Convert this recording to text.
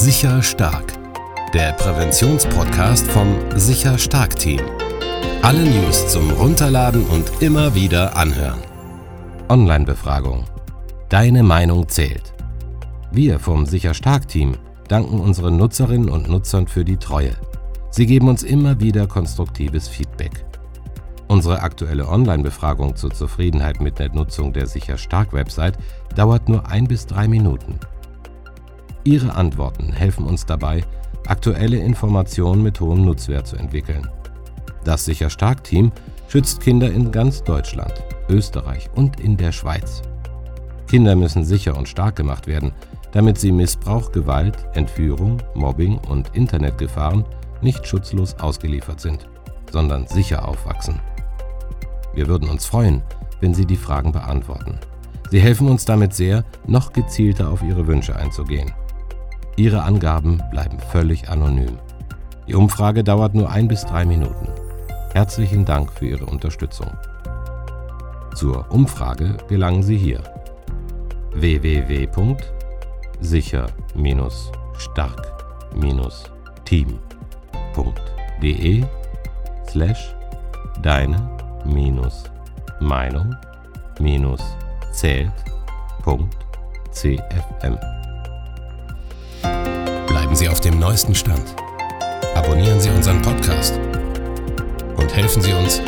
Sicher Stark, der Präventionspodcast vom Sicher Stark Team. Alle News zum Runterladen und immer wieder anhören. Online-Befragung. Deine Meinung zählt. Wir vom Sicher Stark Team danken unseren Nutzerinnen und Nutzern für die Treue. Sie geben uns immer wieder konstruktives Feedback. Unsere aktuelle Online-Befragung zur Zufriedenheit mit der Nutzung der Sicher Stark Website dauert nur ein bis drei Minuten. Ihre Antworten helfen uns dabei, aktuelle Informationen mit hohem Nutzwert zu entwickeln. Das Sicher Stark Team schützt Kinder in ganz Deutschland, Österreich und in der Schweiz. Kinder müssen sicher und stark gemacht werden, damit sie Missbrauch, Gewalt, Entführung, Mobbing und Internetgefahren nicht schutzlos ausgeliefert sind, sondern sicher aufwachsen. Wir würden uns freuen, wenn Sie die Fragen beantworten. Sie helfen uns damit sehr, noch gezielter auf Ihre Wünsche einzugehen. Ihre Angaben bleiben völlig anonym. Die Umfrage dauert nur ein bis drei Minuten. Herzlichen Dank für Ihre Unterstützung. Zur Umfrage gelangen Sie hier www.sicher-stark-team.de slash deine minus Meinung minus zählt.cfm. Auf dem neuesten Stand. Abonnieren Sie unseren Podcast und helfen Sie uns,